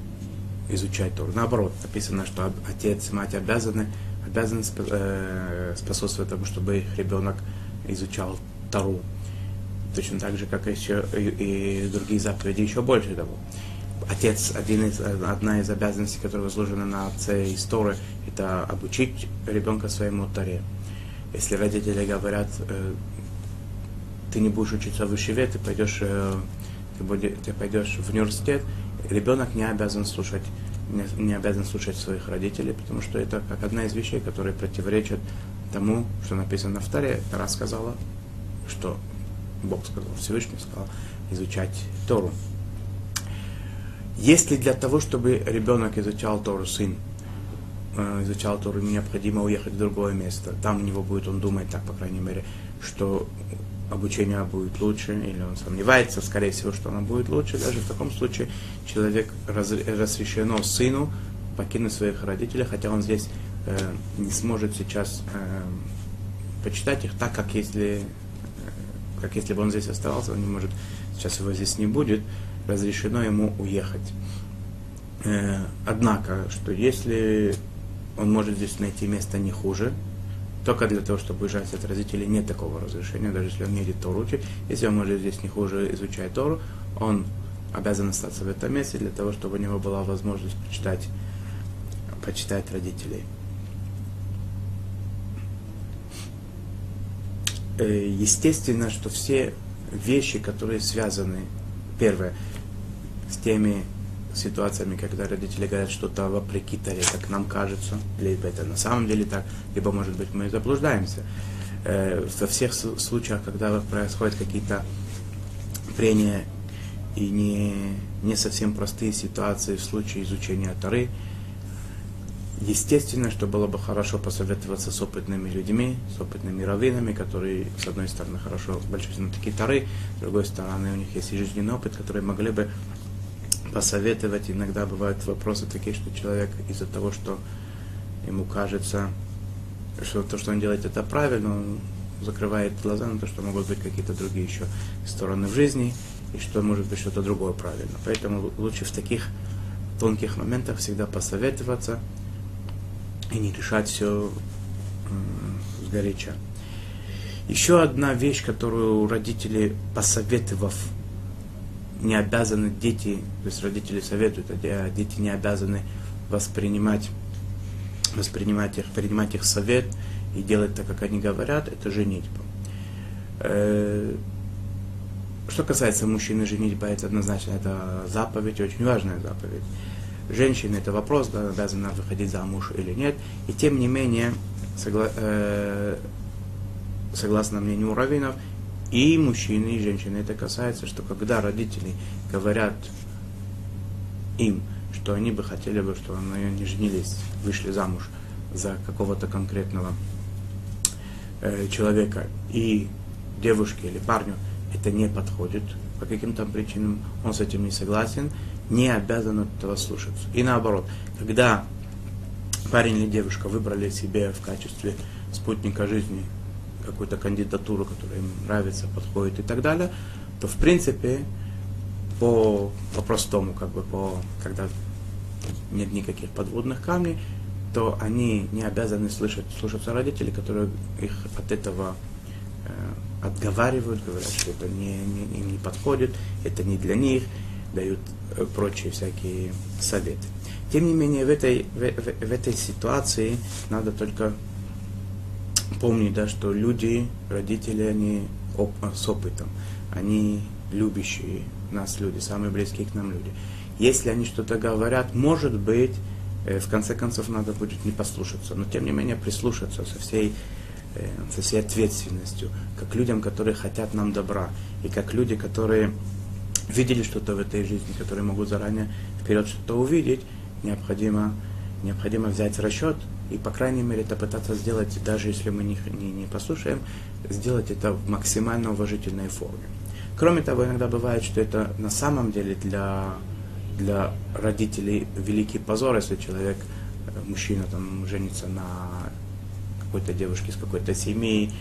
изучать Тору. Наоборот, написано, что отец и мать обязаны, обязаны э, способствовать тому, чтобы их ребенок изучал Тору. Точно так же, как еще и, другие заповеди, еще больше того. Отец, один из, одна из обязанностей, которая возложена на отца из Торы, это обучить ребенка своему Торе. Если родители говорят, э, ты не будешь учиться в Ишиве, ты пойдешь э, ты, будешь, ты пойдешь в университет, ребенок не обязан слушать не, не обязан слушать своих родителей, потому что это как одна из вещей, которые противоречат тому, что написано в Таре. Тара сказала, что Бог сказал, Всевышний сказал, изучать Тору. Если для того, чтобы ребенок изучал Тору, сын, э, изучал Тору, необходимо уехать в другое место, там у него будет, он думает так, по крайней мере, что обучение будет лучше, или он сомневается, скорее всего, что оно будет лучше, даже в таком случае человек раз, разрешено сыну покинуть своих родителей, хотя он здесь э, не сможет сейчас э, почитать их так, как если, э, как если бы он здесь оставался, он не может, сейчас его здесь не будет, разрешено ему уехать. Э, однако, что если он может здесь найти место не хуже, только для того, чтобы уезжать от родителей, нет такого разрешения, даже если он не едет Тору учить. Если он может здесь не хуже изучать Тору, он обязан остаться в этом месте для того, чтобы у него была возможность почитать, почитать родителей. Э, естественно, что все вещи, которые связаны, первое, с теми ситуациями, когда родители говорят что-то вопреки таре, как нам кажется, либо это на самом деле так, либо, может быть, мы заблуждаемся. Э, во всех случаях, когда происходят какие-то прения и не, не совсем простые ситуации в случае изучения Тары, Естественно, что было бы хорошо посоветоваться с опытными людьми, с опытными раввинами, которые, с одной стороны, хорошо, большие знатоки Тары, с другой стороны, у них есть жизненный опыт, которые могли бы посоветовать. Иногда бывают вопросы такие, что человек из-за того, что ему кажется, что то, что он делает, это правильно, он закрывает глаза на то, что могут быть какие-то другие еще стороны в жизни, и что может быть что-то другое правильно. Поэтому лучше в таких тонких моментах всегда посоветоваться и не решать все с горяча. Еще одна вещь, которую родители, посоветовав не обязаны дети, то есть родители советуют, а дети не обязаны воспринимать, воспринимать их, принимать их совет и делать так, как они говорят, это женитьба. Э, что касается мужчины, женитьба, это однозначно это заповедь, очень важная заповедь. Женщина это вопрос, да, обязана выходить замуж или нет. И тем не менее, согла, э, согласно мнению раввинов, и мужчины, и женщины. Это касается, что когда родители говорят им, что они бы хотели бы, что они женились, вышли замуж за какого-то конкретного э, человека, и девушке или парню это не подходит по каким-то причинам, он с этим не согласен, не обязан этого слушаться. И наоборот, когда парень или девушка выбрали себе в качестве спутника жизни какую-то кандидатуру, которая им нравится, подходит и так далее, то в принципе по, по простому, как бы по, когда нет никаких подводных камней, то они не обязаны слышать, слушаться родителей, которые их от этого э, отговаривают, говорят, что это не, не, им не подходит, это не для них, дают э, прочие всякие советы. Тем не менее, в этой, в, в, в этой ситуации надо только помнить, да, что люди, родители, они оп, с опытом, они любящие нас люди, самые близкие к нам люди. Если они что-то говорят, может быть, э, в конце концов надо будет не послушаться, но тем не менее прислушаться со всей, э, со всей ответственностью, как людям, которые хотят нам добра, и как люди, которые видели что-то в этой жизни, которые могут заранее вперед что-то увидеть, необходимо, необходимо взять расчет и, по крайней мере, это пытаться сделать, даже если мы не, не, не послушаем, сделать это в максимально уважительной форме. Кроме того, иногда бывает, что это на самом деле для, для родителей великий позор, если человек, э, мужчина там женится на какой-то девушке из какой-то семьи,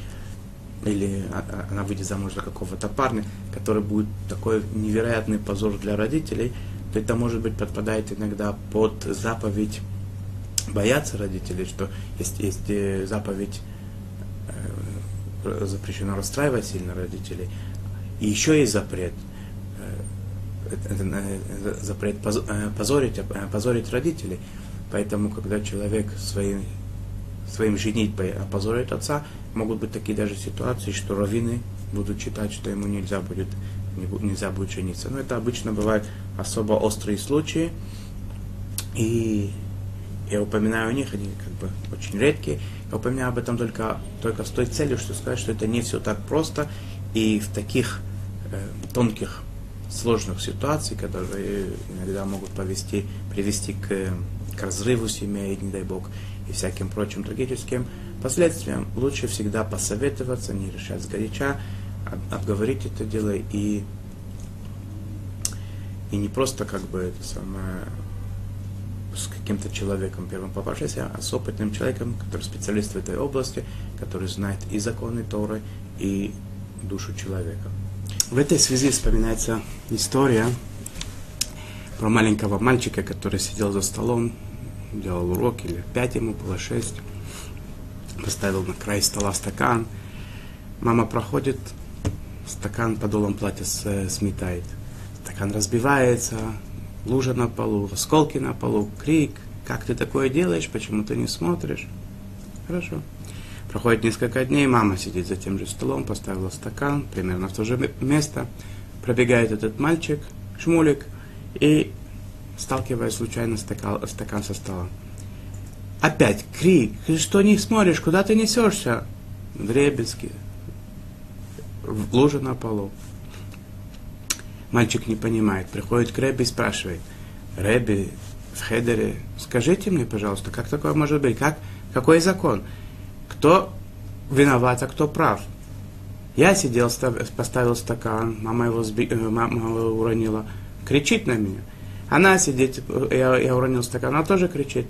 или а, а, она выйдет замуж за какого-то парня, который будет такой невероятный позор для родителей, то это, может быть, подпадает иногда под заповедь бояться родителей, что есть, есть э, заповедь э, запрещено расстраивать сильно родителей, и еще есть запрет, э, запрет позорить, позорить родителей. Поэтому, когда человек своим, своим женитьбой опозорит отца, могут быть такие даже ситуации, что раввины будут считать, что ему нельзя будет, нельзя будет жениться. Но это обычно бывают особо острые случаи. И я упоминаю о них, они как бы очень редкие. Я упоминаю об этом только, только с той целью, что сказать, что это не все так просто. И в таких э, тонких, сложных ситуациях, которые иногда могут повести, привести к, к разрыву семьи, не дай бог, и всяким прочим трагическим последствиям, лучше всегда посоветоваться, не решать сгоряча, обговорить это дело и, и не просто как бы это самое с каким-то человеком первым попавшимся, а с опытным человеком, который специалист в этой области, который знает и законы Торы, и душу человека. В этой связи вспоминается история про маленького мальчика, который сидел за столом, делал урок, или пять ему было шесть, поставил на край стола стакан. Мама проходит, стакан подолом платья сметает. Стакан разбивается, лужа на полу, осколки на полу, крик. Как ты такое делаешь? Почему ты не смотришь? Хорошо. Проходит несколько дней, мама сидит за тем же столом, поставила стакан, примерно в то же место. Пробегает этот мальчик, шмулик, и сталкивая случайно стакан, стакан со стола. Опять крик. Ты что не смотришь? Куда ты несешься? Дребезги. Лужа на полу. Мальчик не понимает. Приходит к Рэбби и спрашивает. Рэбби, в Хедере, скажите мне, пожалуйста, как такое может быть? Как, какой закон? Кто виноват, а кто прав? Я сидел, поставил стакан, мама его, сби... Э, мама его уронила, кричит на меня. Она сидит, я, я уронил стакан, она тоже кричит.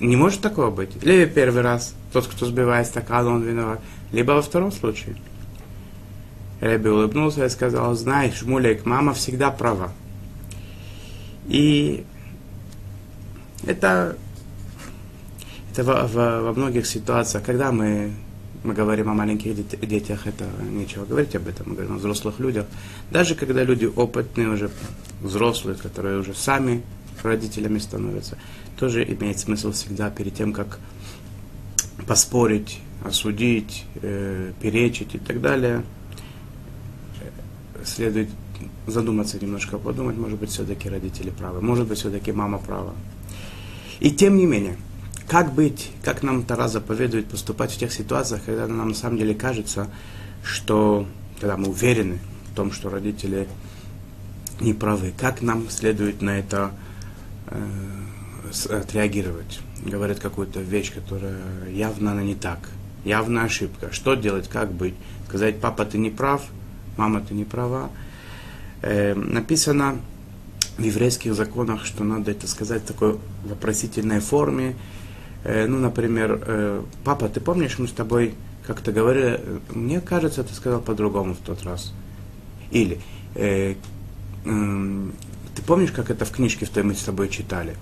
Не может такого быть. Либо первый раз тот, кто сбивает стакан, он виноват, либо во втором случае. Рэби улыбнулся и сказал, знаешь, Мулик, мама всегда права. И это, это во, во, во многих ситуациях, когда мы, мы говорим о маленьких детях, это нечего говорить об этом, мы говорим о взрослых людях. Даже когда люди опытные, уже взрослые, которые уже сами родителями становятся, тоже имеет смысл всегда перед тем, как поспорить, осудить, э, перечить и так далее – следует задуматься немножко, подумать, может быть, все-таки родители правы, может быть, все-таки мама права. И тем не менее, как быть, как нам Тара заповедует поступать в тех ситуациях, когда нам на самом деле кажется, что, когда мы уверены в том, что родители не правы, как нам следует на это отреагировать. Говорят какую-то вещь, которая явно она не так, явно ошибка. Что делать, как быть? Сказать, папа, ты не прав, мама, ты не права. Э, написано в еврейских законах, что надо это сказать в такой вопросительной форме. Э, ну, например, э, папа, ты помнишь, мы с тобой как-то говорили, мне кажется, ты сказал по-другому в тот раз. Или, э, э, ты помнишь, как это в книжке в той мы с тобой читали?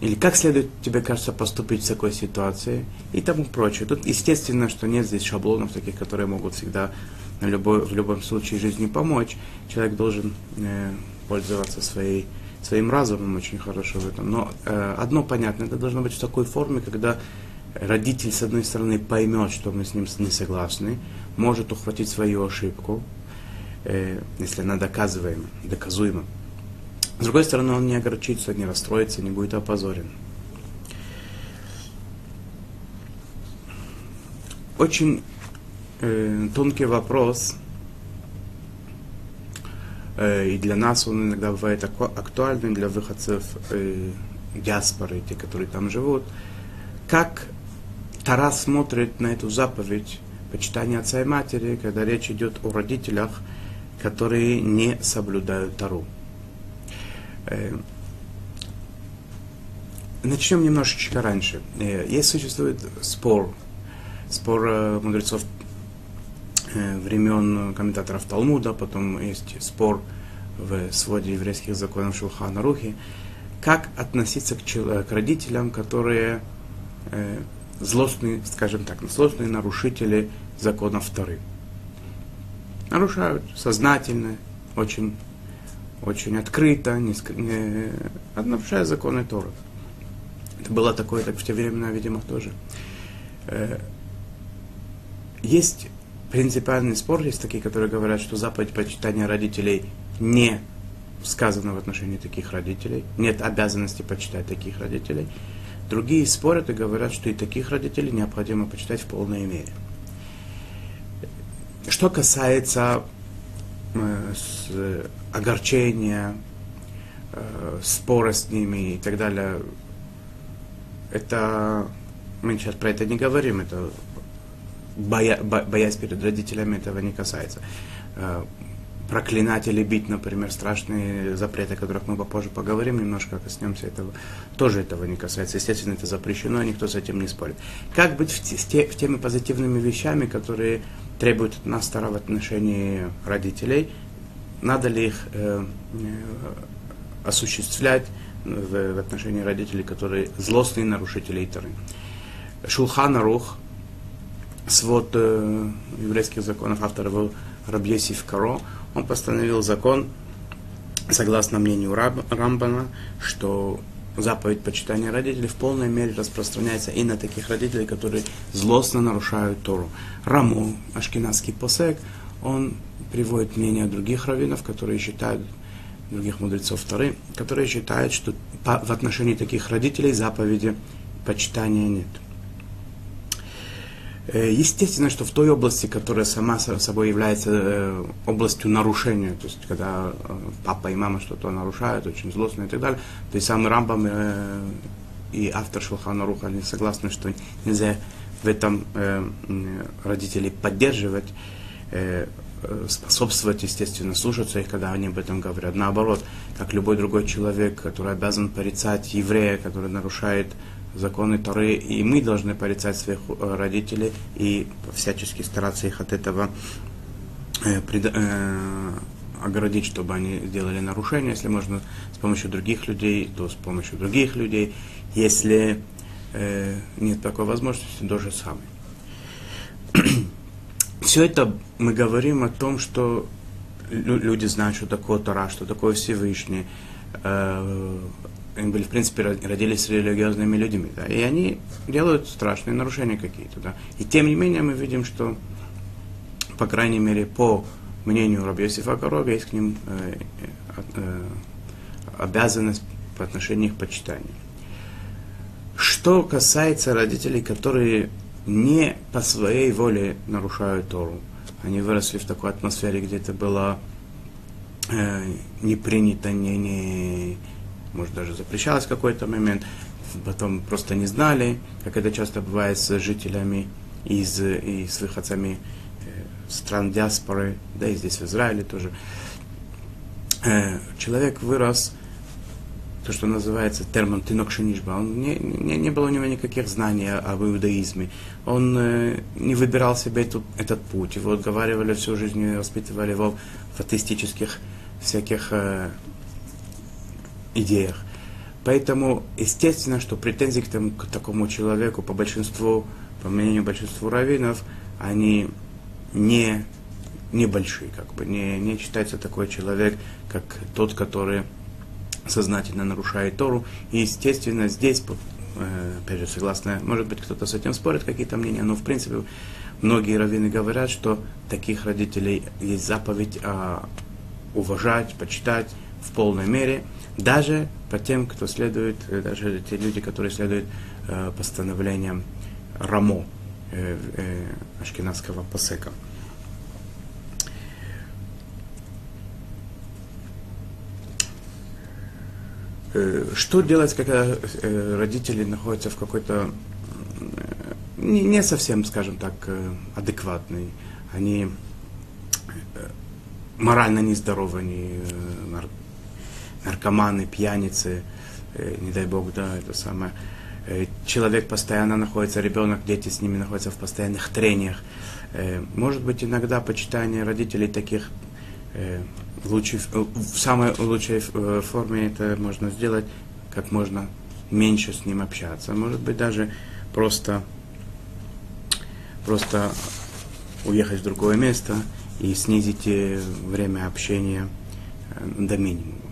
Или как следует, тебе кажется, поступить в такой ситуации и тому прочее. Тут естественно, что нет здесь шаблонов таких, которые могут всегда любой, в любом случае жизни помочь. Человек должен э, пользоваться своей, своим разумом очень хорошо в этом. Но э, одно понятно, это должно быть в такой форме, когда родитель, с одной стороны, поймет, что мы с ним не согласны, может ухватить свою ошибку, э, если она доказываема, доказуема. С другой стороны, он не огорчится, не расстроится, не будет опозорен. Очень э, тонкий вопрос, э, и для нас он иногда бывает актуальным, для выходцев э, диаспоры, те, которые там живут. Как Тара смотрит на эту заповедь почитания отца и матери, когда речь идет о родителях, которые не соблюдают Тару. Э, начнем немножечко раньше. Э, есть существует спор, спор э, мудрецов времен комментаторов Талмуда, потом есть спор в своде еврейских законов Шулхана Рухи, как относиться к, к родителям, которые э, злостные, скажем так, злостные нарушители законов Торы. Нарушают сознательно, очень очень открыто, не, не, нарушая законы Торы. Это было такое, так в те времена, видимо, тоже. Э, есть принципиальный спор, есть такие, которые говорят, что заповедь почитания родителей не сказана в отношении таких родителей, нет обязанности почитать таких родителей. Другие спорят и говорят, что и таких родителей необходимо почитать в полной мере. Что касается э, с, огорчения, э, споры с ними и так далее. Это мы сейчас про это не говорим, это боя, бо, боясь перед родителями этого не касается. Э, проклинать или бить, например, страшные запреты, о которых мы попозже поговорим, немножко коснемся этого, тоже этого не касается. Естественно, это запрещено, никто с этим не спорит. Как быть в, те, в теми позитивными вещами, которые требуют от нас старого отношения родителей – надо ли их э, э, осуществлять в, в отношении родителей, которые злостные нарушители Торы. Шулхан Арух, свод э, еврейских законов, автор был Рабьесив Каро, он постановил закон, согласно мнению Раб, Рамбана, что заповедь почитания родителей в полной мере распространяется и на таких родителей, которые злостно нарушают Тору. Раму, ашкенадский посек, он приводит мнение других раввинов, которые считают, других мудрецов Торы, которые считают, что в отношении таких родителей заповеди почитания нет. Э, естественно, что в той области, которая сама собой является э, областью нарушения, то есть когда э, папа и мама что-то нарушают, очень злостно и так далее, то есть сам Рамбам и автор Шулхана Руха они согласны, что нельзя в этом родителей поддерживать, способствовать, естественно, слушаться их, когда они об этом говорят. Наоборот, как любой другой человек, который обязан порицать еврея, который нарушает законы Торы, и мы должны порицать своих э, родителей и всячески стараться их от этого э, пред, э, оградить, чтобы они сделали нарушения. Если можно с помощью других людей, то с помощью других людей. Если э, нет такой возможности, то же самое все это мы говорим о том, что люди знают, что такое Тора, что такое Всевышний. Э, они были, в принципе, родились религиозными людьми. Да, и они делают страшные нарушения какие-то. Да. И тем не менее мы видим, что, по крайней мере, по мнению Раби Йосифа Корога, есть к ним э, э, обязанность по отношению их почитания. Что касается родителей, которые не по своей воле нарушают Тору. Они выросли в такой атмосфере, где это было э, не принято, не, не, может, даже запрещалось в какой-то момент, потом просто не знали, как это часто бывает с жителями из, и с выходцами э, стран диаспоры, да и здесь в Израиле тоже. Э, человек вырос, то, что называется термон тинок шинишба, он не, не, не было у него никаких знаний об иудаизме. Он э, не выбирал себе этот, этот путь. Его отговаривали всю жизнь, воспитывали его в атеистических всяких э, идеях. Поэтому, естественно, что претензии к, тому, к такому человеку по большинству, по мнению большинства раввинов, они не небольшие, как бы не, не считается такой человек, как тот, который сознательно нарушает Тору. И, естественно, здесь, э, опять же, согласно, может быть, кто-то с этим спорит, какие-то мнения, но, в принципе, многие раввины говорят, что таких родителей есть заповедь а, уважать, почитать в полной мере, даже по тем, кто следует, э, даже те люди, которые следуют э, постановлениям Рамо, э, э, ашкенадского посека. Э, что делать, когда э, родители находятся в какой-то не, совсем, скажем так, адекватный. Они морально нездоровы, они наркоманы, пьяницы, не дай бог, да, это самое. Человек постоянно находится, ребенок, дети с ними находятся в постоянных трениях. Может быть, иногда почитание родителей таких лучшей, в самой лучшей э, форме это можно сделать, как можно меньше с ним общаться. Может быть, даже просто, просто уехать в другое место и снизить э, время общения э, до минимума.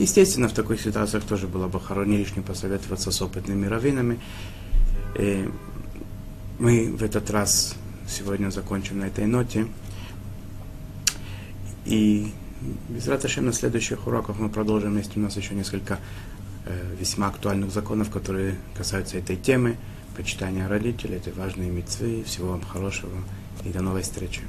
Естественно, в таких ситуациях тоже было бы хорошо не лишним посоветоваться с опытными раввинами. И мы в этот раз сегодня закончим на этой ноте. И без Раташем на следующих уроках мы продолжим. Есть у нас еще несколько э, весьма актуальных законов, которые касаются этой темы. Почитания родителей, это важные мецвы. Всего вам хорошего и до новой встречи.